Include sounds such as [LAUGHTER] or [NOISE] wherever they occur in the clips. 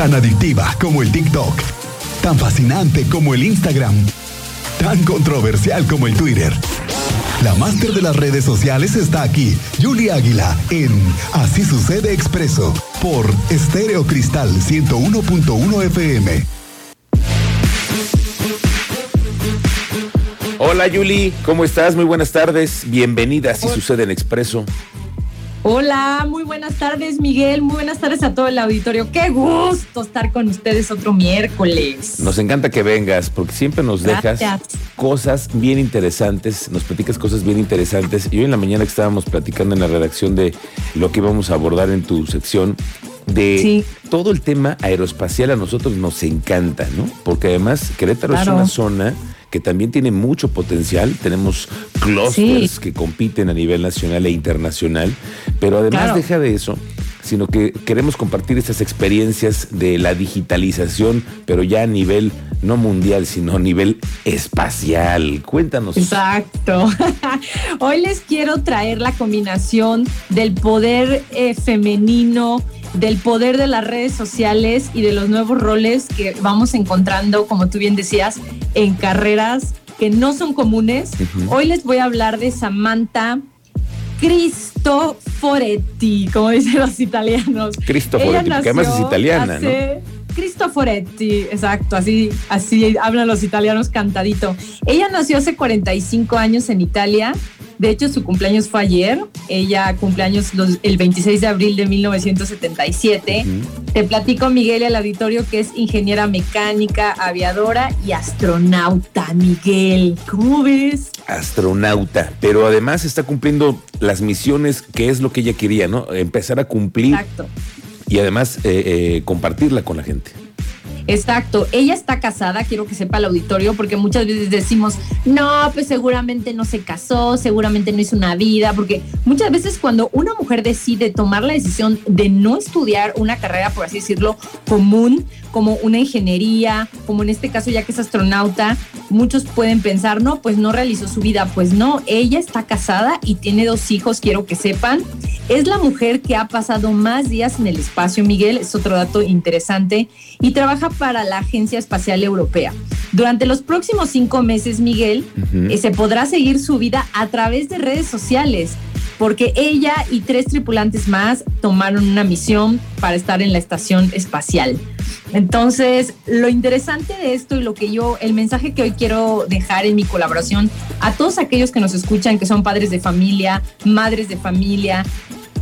Tan adictiva como el TikTok. Tan fascinante como el Instagram. Tan controversial como el Twitter. La máster de las redes sociales está aquí, Julie Águila, en Así sucede expreso, por Estéreo Cristal 101.1 FM. Hola Julie, ¿cómo estás? Muy buenas tardes. Bienvenida, Así sucede en expreso. Hola, muy buenas tardes Miguel, muy buenas tardes a todo el auditorio. Qué gusto estar con ustedes otro miércoles. Nos encanta que vengas porque siempre nos dejas cosas bien interesantes, nos platicas cosas bien interesantes. Y hoy en la mañana que estábamos platicando en la redacción de lo que íbamos a abordar en tu sección, de todo el tema aeroespacial a nosotros nos encanta, ¿no? Porque además Querétaro es una zona que también tiene mucho potencial. Tenemos clusters que compiten a nivel nacional e internacional, pero además deja de eso, sino que queremos compartir esas experiencias de la digitalización, pero ya a nivel no mundial, sino a nivel espacial. Cuéntanos. Exacto. [LAUGHS] Hoy les quiero traer la combinación del poder eh, femenino del poder de las redes sociales y de los nuevos roles que vamos encontrando, como tú bien decías, en carreras que no son comunes. Hoy les voy a hablar de Samantha Cristoforetti, como dicen los italianos. Cristoforetti, porque además es italiana, ¿no? Cristoforetti, exacto, así, así hablan los italianos cantadito. Ella nació hace 45 años en Italia de hecho, su cumpleaños fue ayer. Ella cumpleaños el 26 de abril de 1977. Te platico, Miguel, al auditorio que es ingeniera mecánica, aviadora y astronauta, Miguel. ¿Cómo ves? Astronauta, pero además está cumpliendo las misiones que es lo que ella quería, ¿no? Empezar a cumplir. Exacto. Y además eh, eh, compartirla con la gente. Exacto, ella está casada, quiero que sepa el auditorio, porque muchas veces decimos, no, pues seguramente no se casó, seguramente no hizo una vida, porque muchas veces cuando una mujer decide tomar la decisión de no estudiar una carrera, por así decirlo, común, como una ingeniería, como en este caso ya que es astronauta, muchos pueden pensar, no, pues no realizó su vida. Pues no, ella está casada y tiene dos hijos, quiero que sepan. Es la mujer que ha pasado más días en el espacio, Miguel, es otro dato interesante, y trabaja para la Agencia Espacial Europea. Durante los próximos cinco meses, Miguel, eh, se podrá seguir su vida a través de redes sociales porque ella y tres tripulantes más tomaron una misión para estar en la estación espacial. Entonces, lo interesante de esto y lo que yo, el mensaje que hoy quiero dejar en mi colaboración a todos aquellos que nos escuchan, que son padres de familia, madres de familia,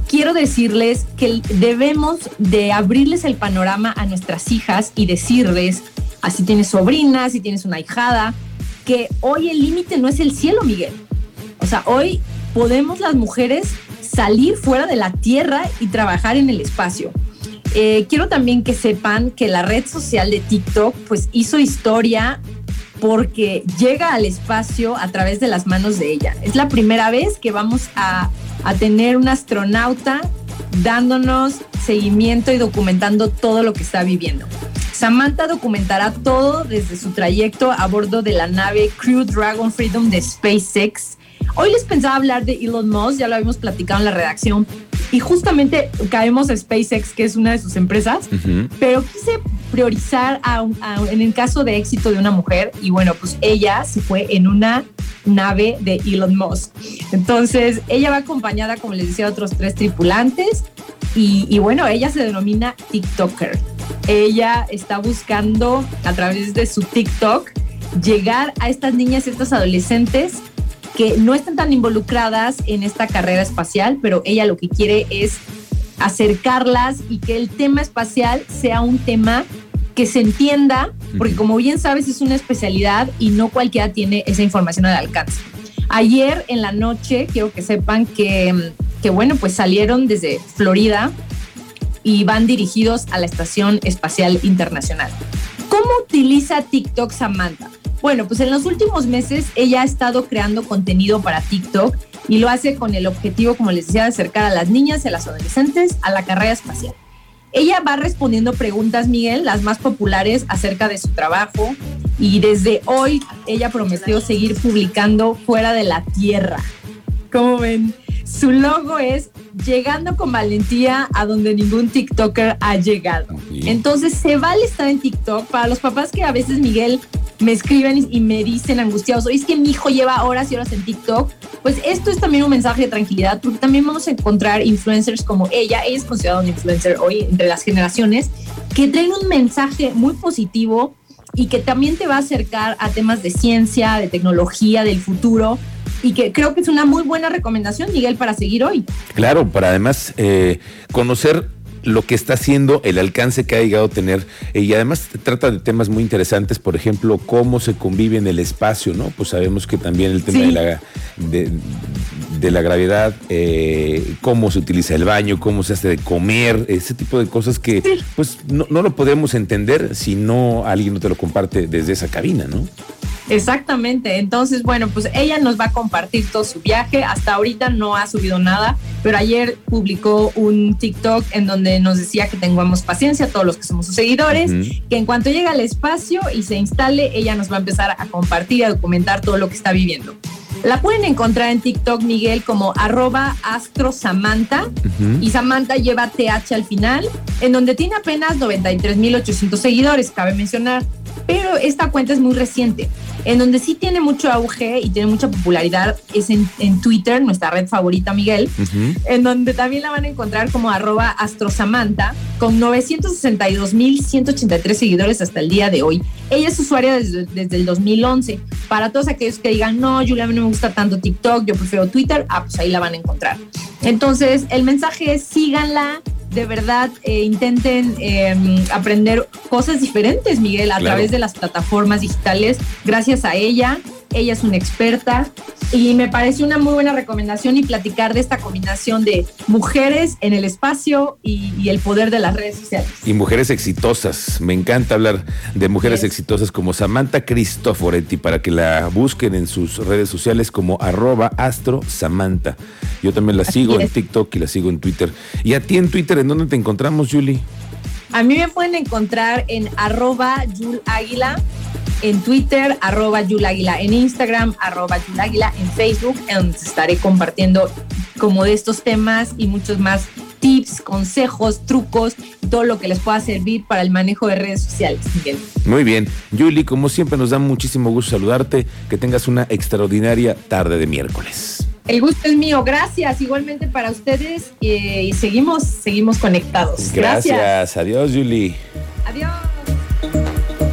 quiero decirles que debemos de abrirles el panorama a nuestras hijas y decirles, así tienes sobrinas, si tienes una hijada, que hoy el límite no es el cielo, Miguel. O sea, hoy podemos las mujeres salir fuera de la Tierra y trabajar en el espacio. Eh, quiero también que sepan que la red social de TikTok pues hizo historia porque llega al espacio a través de las manos de ella. Es la primera vez que vamos a, a tener un astronauta dándonos seguimiento y documentando todo lo que está viviendo. Samantha documentará todo desde su trayecto a bordo de la nave Crew Dragon Freedom de SpaceX Hoy les pensaba hablar de Elon Musk, ya lo habíamos platicado en la redacción, y justamente caemos a SpaceX, que es una de sus empresas, pero quise priorizar en el caso de éxito de una mujer, y bueno, pues ella se fue en una nave de Elon Musk. Entonces, ella va acompañada, como les decía, de otros tres tripulantes, y, y bueno, ella se denomina TikToker. Ella está buscando a través de su TikTok llegar a estas niñas y estos adolescentes que no están tan involucradas en esta carrera espacial, pero ella lo que quiere es acercarlas y que el tema espacial sea un tema que se entienda, porque como bien sabes es una especialidad y no cualquiera tiene esa información al alcance. Ayer en la noche quiero que sepan que, que bueno, pues salieron desde Florida y van dirigidos a la Estación Espacial Internacional. ¿Cómo utiliza TikTok Samantha? Bueno, pues en los últimos meses ella ha estado creando contenido para TikTok y lo hace con el objetivo, como les decía, de acercar a las niñas y a las adolescentes a la carrera espacial. Ella va respondiendo preguntas, Miguel, las más populares acerca de su trabajo y desde hoy ella prometió seguir publicando fuera de la Tierra. ¿Cómo ven? su logo es llegando con valentía a donde ningún TikToker ha llegado. Entonces se vale estar en TikTok. Para los papás que a veces Miguel me escriben y me dicen angustiados, oye, es que mi hijo lleva horas y horas en TikTok, pues esto es también un mensaje de tranquilidad, porque también vamos a encontrar influencers como ella, ella es considerada un influencer hoy entre las generaciones, que traen un mensaje muy positivo y que también te va a acercar a temas de ciencia, de tecnología, del futuro, y que creo que es una muy buena recomendación, Miguel, para seguir hoy. Claro, para además eh, conocer lo que está haciendo, el alcance que ha llegado a tener eh, y además trata de temas muy interesantes, por ejemplo, cómo se convive en el espacio, ¿no? Pues sabemos que también el tema de, la, de, la gravedad, eh, cómo se utiliza el baño, cómo se hace de comer, ese tipo de cosas que pues no, no lo podemos entender si no alguien no te lo comparte desde esa cabina, ¿no? Exactamente. Entonces, bueno, pues ella nos va a compartir todo su viaje. Hasta ahorita no ha subido nada, pero ayer publicó un TikTok en donde nos decía que tengamos paciencia, todos los que somos sus seguidores, que en cuanto llegue al espacio y se instale, ella nos va a empezar a compartir, a documentar todo lo que está viviendo. La pueden encontrar en TikTok, Miguel, como arroba astro Samantha. Y Samantha lleva TH al final, en donde tiene apenas 93.800 seguidores, cabe mencionar. Pero esta cuenta es muy reciente. En donde sí tiene mucho auge y tiene mucha popularidad es en, Twitter, nuestra red favorita, Miguel, en donde también la van a encontrar como arroba astrosamanta, con 962.183 seguidores hasta el día de hoy. Ella es usuaria desde, desde, el 2011. Para todos aquellos que digan, no, Julia, a mí no me gusta tanto TikTok, yo prefiero Twitter, ah, pues ahí la van a encontrar. Entonces, el mensaje es síganla, de verdad eh, intenten em, aprender cosas diferentes, Miguel, a través de las plataformas digitales. Gracias a ella, ella es una experta y me parece una muy buena recomendación y platicar de esta combinación de mujeres en el espacio y, el poder de las redes sociales. Y mujeres exitosas. Me encanta hablar de mujeres exitosas como Samantha Cristoforetti para que la busquen en sus redes sociales como arroba astro Samantha. Yo también la sigo en TikTok y la sigo en Twitter. ¿Y a ti en Twitter en dónde te encontramos, Julie? A mí me pueden encontrar en arroba Yul Águila en Twitter, arroba Yulaguila, en Instagram, arroba Yulaguila, en Facebook, en donde estaré compartiendo como de estos temas y muchos más tips, consejos, trucos, todo lo que les pueda servir para el manejo de redes sociales. Muy bien. Yuli, como siempre nos da muchísimo gusto saludarte, que tengas una extraordinaria tarde de miércoles. El gusto es mío, gracias. Igualmente para ustedes eh, y seguimos, seguimos conectados. Gracias. gracias. Adiós, Yuli. Adiós.